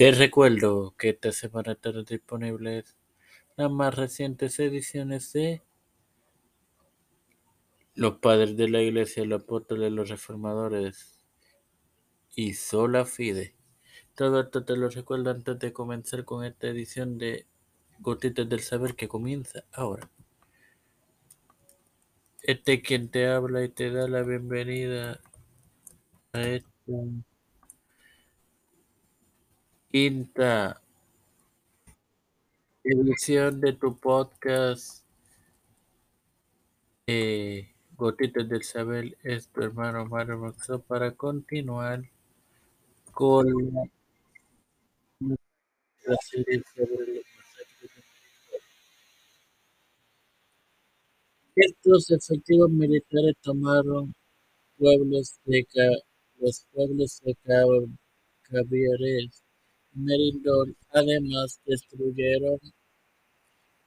Te recuerdo que semana estarán disponibles las más recientes ediciones de Los Padres de la Iglesia, los Apóstoles, los Reformadores y Sola Fide. Todo esto te lo recuerdo antes de comenzar con esta edición de Gotitas del Saber que comienza ahora. Este es quien te habla y te da la bienvenida a esta quinta edición de tu podcast eh, Gotitas del Saber es tu hermano Mario Roxo para continuar con la Estos efectivos militares tomaron pueblos de los pueblos de Cavieres Merindón. Además, destruyeron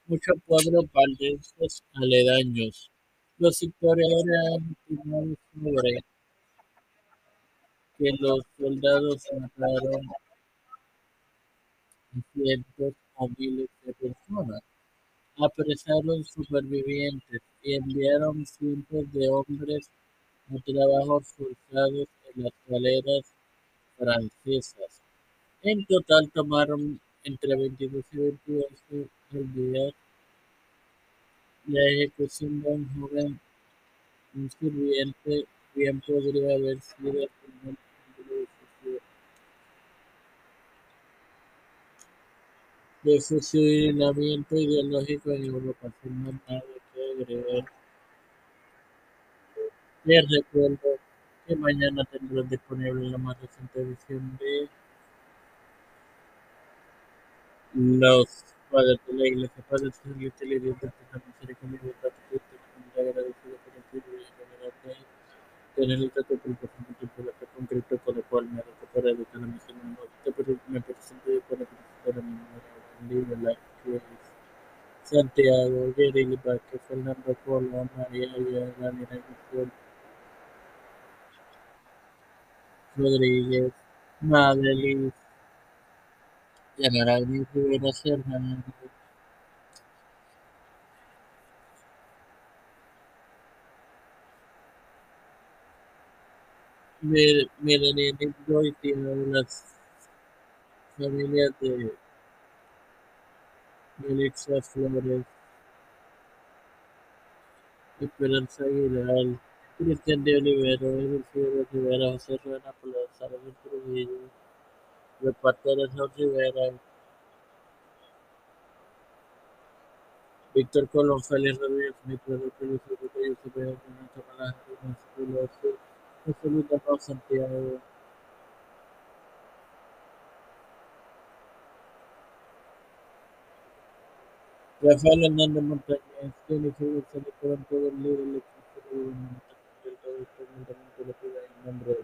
muchos pueblos valdenses aledaños. Los historiadores han sobre que los soldados mataron a cientos o miles de personas, apresaron supervivientes y enviaron cientos de hombres a trabajos forzados en las galeras francesas. En total tomaron entre 22 y 28 al día. La ejecución de un joven un sirviente bien podría haber sido de fusilamiento ideológico en Europa, sin más nada que agregar. Les recuerdo que mañana tendrán disponible la más reciente edición de los padres de la iglesia, la utilidad de la misericordia y de la agradecido por el privilegio de tener el trato por el de la fe concreto con el cual me recuperado de la misión me presento para presentar a mi memoria en la que es Santiago, Yerili Vázquez, Fernando Polo, María Daniela Guzmán, Rodríguez, Madeline, General Rivera Hernández, Melanie Goiti de las familias de Melissa Flores, Esperanza Aguilar, Cristian de Olivero, Edil Rivera, José Rueda Plaza, Trujillo, repartidores No Rivera, Víctor Colón, Félix Rodríguez, Nitro Rodríguez, Rodríguez, Rodríguez, Renato Malaje, José José Luis Santiago, Rafael el nombre de